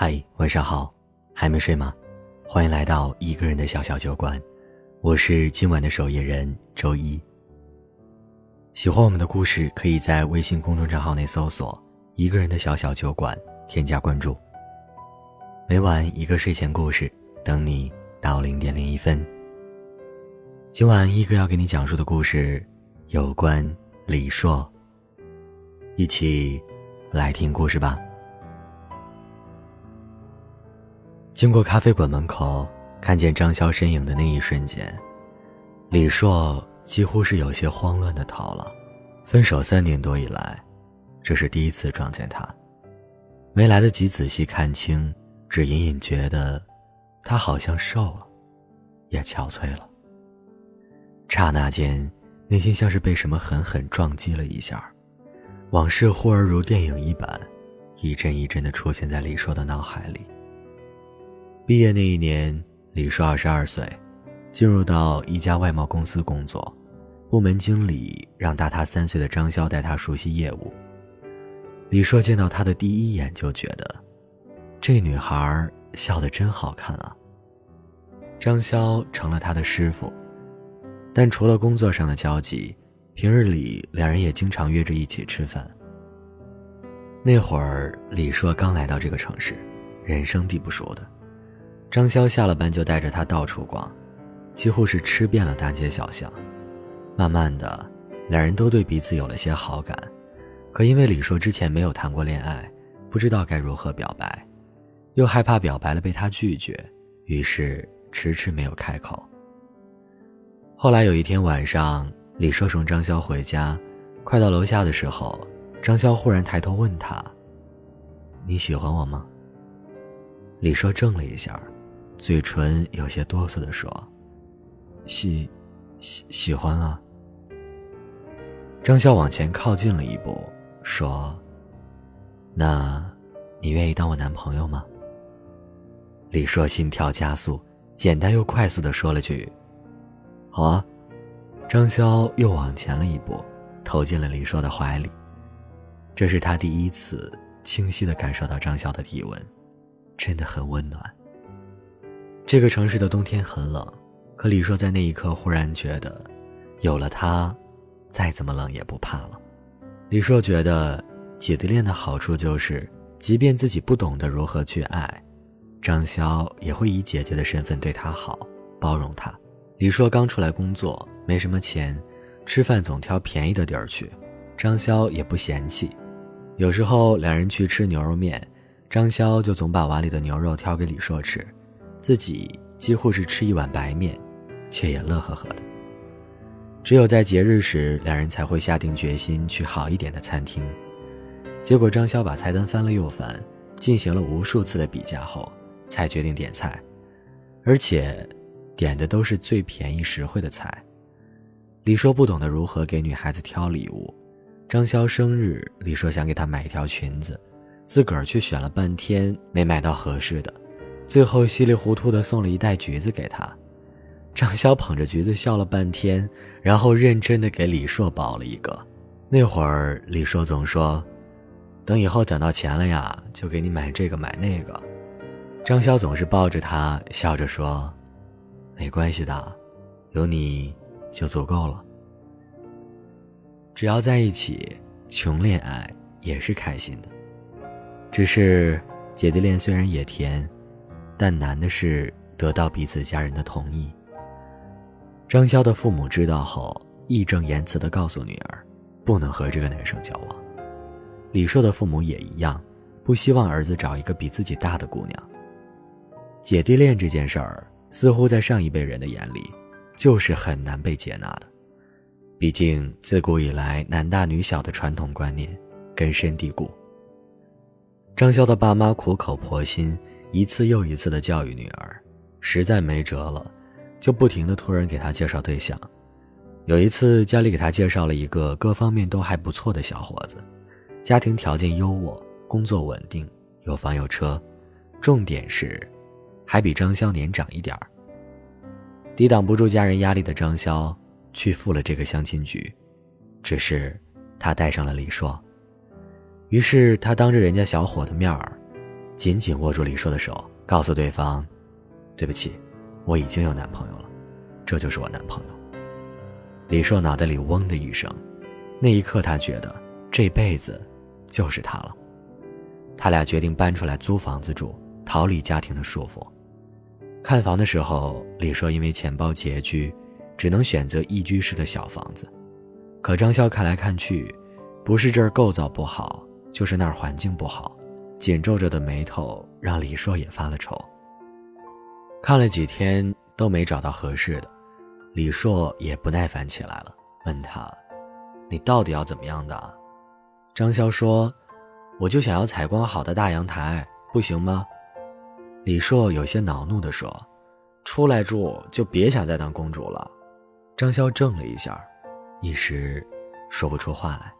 嗨，晚上好，还没睡吗？欢迎来到一个人的小小酒馆，我是今晚的守夜人周一。喜欢我们的故事，可以在微信公众账号内搜索“一个人的小小酒馆”，添加关注。每晚一个睡前故事，等你到零点零一分。今晚一哥要给你讲述的故事，有关李硕。一起来听故事吧。经过咖啡馆门口，看见张潇身影的那一瞬间，李硕几乎是有些慌乱的逃了。分手三年多以来，这是第一次撞见他，没来得及仔细看清，只隐隐觉得，他好像瘦了，也憔悴了。刹那间，内心像是被什么狠狠撞击了一下，往事忽而如电影一般，一帧一帧的出现在李硕的脑海里。毕业那一年，李硕二十二岁，进入到一家外贸公司工作，部门经理让大他三岁的张潇带他熟悉业务。李硕见到他的第一眼就觉得，这女孩笑得真好看啊。张潇成了他的师傅，但除了工作上的交集，平日里两人也经常约着一起吃饭。那会儿，李硕刚来到这个城市，人生地不熟的。张潇下了班就带着他到处逛，几乎是吃遍了大街小巷。慢慢的，两人都对彼此有了些好感，可因为李硕之前没有谈过恋爱，不知道该如何表白，又害怕表白了被他拒绝，于是迟迟没有开口。后来有一天晚上，李硕送张潇回家，快到楼下的时候，张潇忽然抬头问他：“你喜欢我吗？”李硕怔了一下。嘴唇有些哆嗦的说：“喜，喜喜欢啊。”张潇往前靠近了一步，说：“那，你愿意当我男朋友吗？”李硕心跳加速，简单又快速的说了句：“好啊。”张潇又往前了一步，投进了李硕的怀里。这是他第一次清晰的感受到张潇的体温，真的很温暖。这个城市的冬天很冷，可李硕在那一刻忽然觉得，有了他，再怎么冷也不怕了。李硕觉得姐弟恋的好处就是，即便自己不懂得如何去爱，张潇也会以姐姐的身份对他好，包容他。李硕刚出来工作，没什么钱，吃饭总挑便宜的地儿去，张潇也不嫌弃。有时候两人去吃牛肉面，张潇就总把碗里的牛肉挑给李硕吃。自己几乎是吃一碗白面，却也乐呵呵的。只有在节日时，两人才会下定决心去好一点的餐厅。结果张潇把菜单翻了又翻，进行了无数次的比价后，才决定点菜，而且点的都是最便宜实惠的菜。李硕不懂得如何给女孩子挑礼物，张潇生日，李硕想给她买一条裙子，自个儿却选了半天，没买到合适的。最后稀里糊涂的送了一袋橘子给他，张潇捧着橘子笑了半天，然后认真的给李硕包了一个。那会儿李硕总说：“等以后攒到钱了呀，就给你买这个买那个。”张潇总是抱着他笑着说：“没关系的，有你就足够了。只要在一起，穷恋爱也是开心的。只是姐弟恋虽然也甜。”但难的是得到彼此家人的同意。张潇的父母知道后，义正言辞地告诉女儿，不能和这个男生交往。李硕的父母也一样，不希望儿子找一个比自己大的姑娘。姐弟恋这件事儿，似乎在上一辈人的眼里，就是很难被接纳的。毕竟自古以来男大女小的传统观念根深蒂固。张潇的爸妈苦口婆心。一次又一次的教育女儿，实在没辙了，就不停的托人给她介绍对象。有一次，家里给她介绍了一个各方面都还不错的小伙子，家庭条件优渥，工作稳定，有房有车，重点是，还比张潇年长一点儿。抵挡不住家人压力的张潇，去赴了这个相亲局，只是，他带上了李硕。于是他当着人家小伙的面儿。紧紧握住李硕的手，告诉对方：“对不起，我已经有男朋友了，这就是我男朋友。”李硕脑袋里嗡的一声，那一刻他觉得这辈子就是他了。他俩决定搬出来租房子住，逃离家庭的束缚。看房的时候，李硕因为钱包拮据，只能选择一居室的小房子。可张潇看来看去，不是这儿构造不好，就是那儿环境不好，紧皱着的眉头让李硕也发了愁。看了几天都没找到合适的，李硕也不耐烦起来了，问他：“你到底要怎么样的？”张潇说：“我就想要采光好的大阳台，不行吗？”李硕有些恼怒地说：“出来住就别想再当公主了。”张潇怔了一下，一时说不出话来。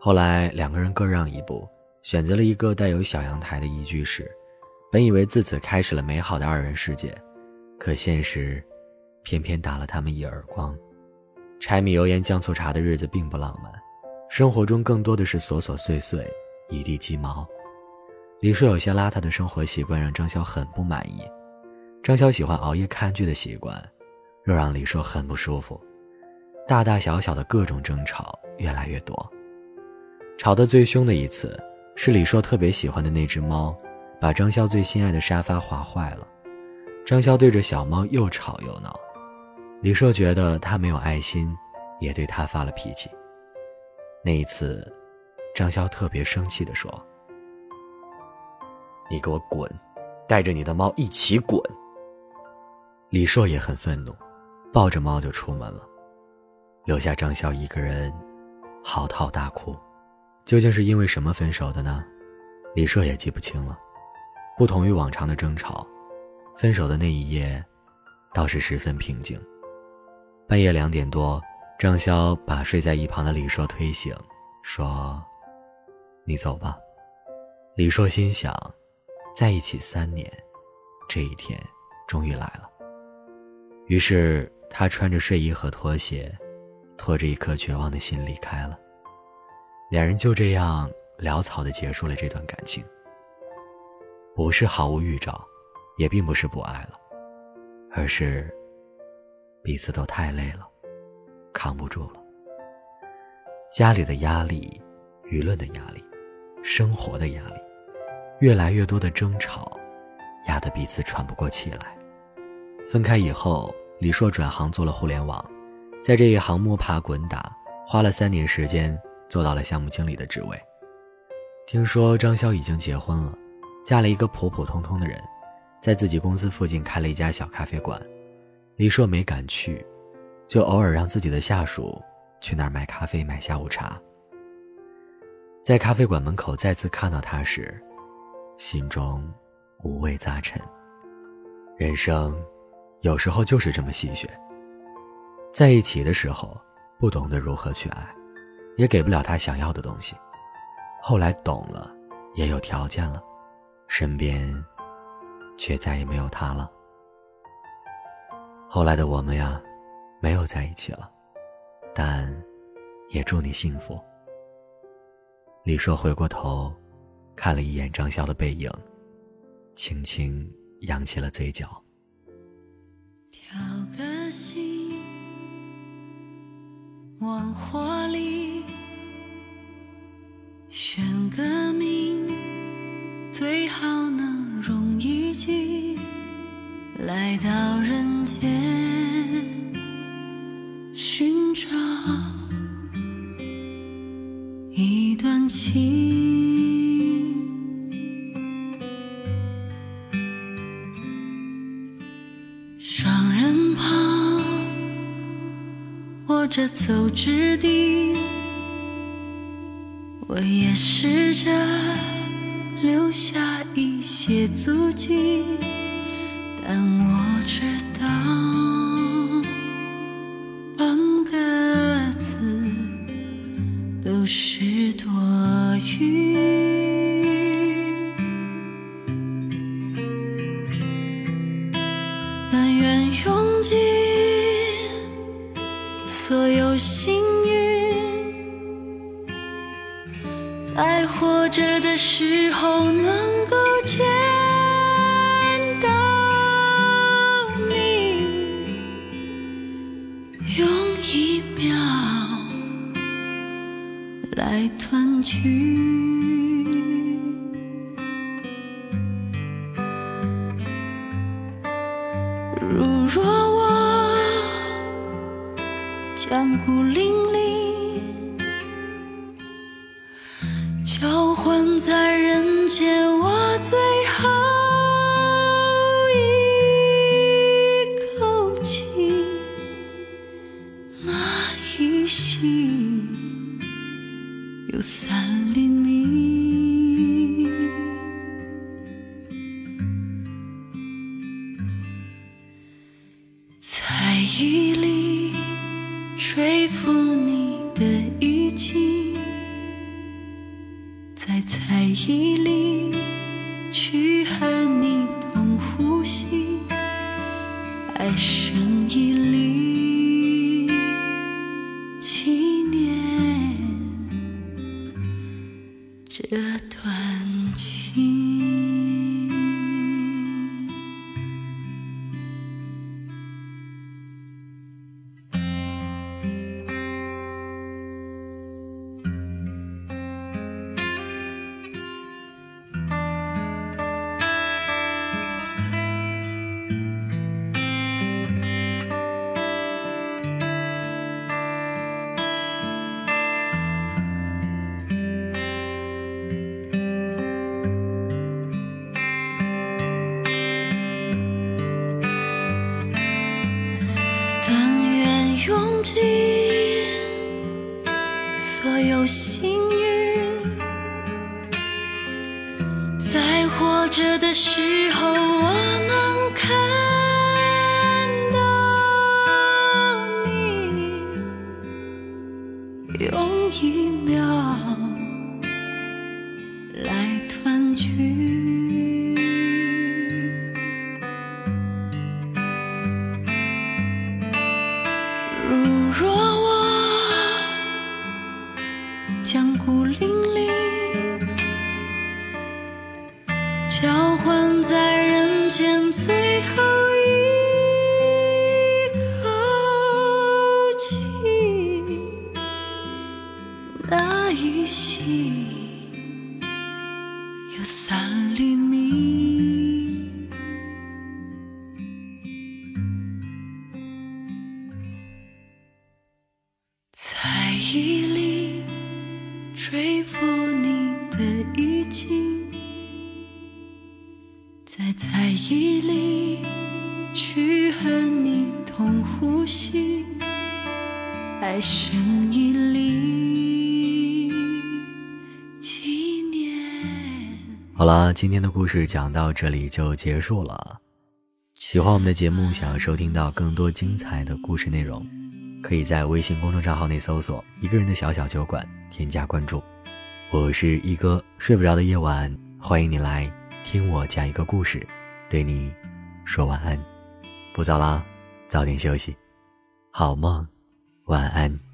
后来两个人各让一步，选择了一个带有小阳台的一居室。本以为自此开始了美好的二人世界，可现实偏偏打了他们一耳光。柴米油盐酱醋茶的日子并不浪漫，生活中更多的是琐琐碎碎，一地鸡毛。李硕有些邋遢的生活习惯让张潇很不满意，张潇喜欢熬夜看剧的习惯，又让李硕很不舒服。大大小小的各种争吵越来越多。吵得最凶的一次，是李硕特别喜欢的那只猫，把张潇最心爱的沙发划坏了。张潇对着小猫又吵又闹，李硕觉得他没有爱心，也对他发了脾气。那一次，张潇特别生气地说。你给我滚，带着你的猫一起滚。李硕也很愤怒，抱着猫就出门了，留下张潇一个人嚎啕大哭。究竟是因为什么分手的呢？李硕也记不清了。不同于往常的争吵，分手的那一夜倒是十分平静。半夜两点多，张潇把睡在一旁的李硕推醒，说：“你走吧。”李硕心想。在一起三年，这一天终于来了。于是他穿着睡衣和拖鞋，拖着一颗绝望的心离开了。两人就这样潦草的结束了这段感情。不是毫无预兆，也并不是不爱了，而是彼此都太累了，扛不住了。家里的压力，舆论的压力，生活的压力。越来越多的争吵，压得彼此喘不过气来。分开以后，李硕转行做了互联网，在这一行摸爬滚打，花了三年时间做到了项目经理的职位。听说张潇已经结婚了，嫁了一个普普通通的人，在自己公司附近开了一家小咖啡馆。李硕没敢去，就偶尔让自己的下属去那儿买咖啡、买下午茶。在咖啡馆门口再次看到他时，心中五味杂陈。人生有时候就是这么戏谑。在一起的时候不懂得如何去爱，也给不了他想要的东西。后来懂了，也有条件了，身边却再也没有他了。后来的我们呀，没有在一起了，但也祝你幸福。李硕回过头。看了一眼张潇的背影，轻轻扬起了嘴角。挑个心，往火里选个名，最好能容易记。来到人间，寻找一段情。双人旁，握着走之地，我也试着留下一些足迹，但我知道半个字都是多余。但愿用尽。所有心活着的时候能够见到你，用一秒来团聚。如若我将孤零见，我最后一口气，那一息有三厘在活着的时候，我能看到你，用一秒来团聚。如若我将孤零零交换在人间最后一口气，那一息有三厘米。在意里吹拂你的衣襟，在猜疑里去和你同呼吸，爱声一里纪念。好了，今天的故事讲到这里就结束了。喜欢我们的节目，想要收听到更多精彩的故事内容，可以在微信公众账号内搜索“一个人的小小酒馆”，添加关注。我是一哥，睡不着的夜晚，欢迎你来听我讲一个故事，对你说晚安。不早啦，早点休息，好梦，晚安。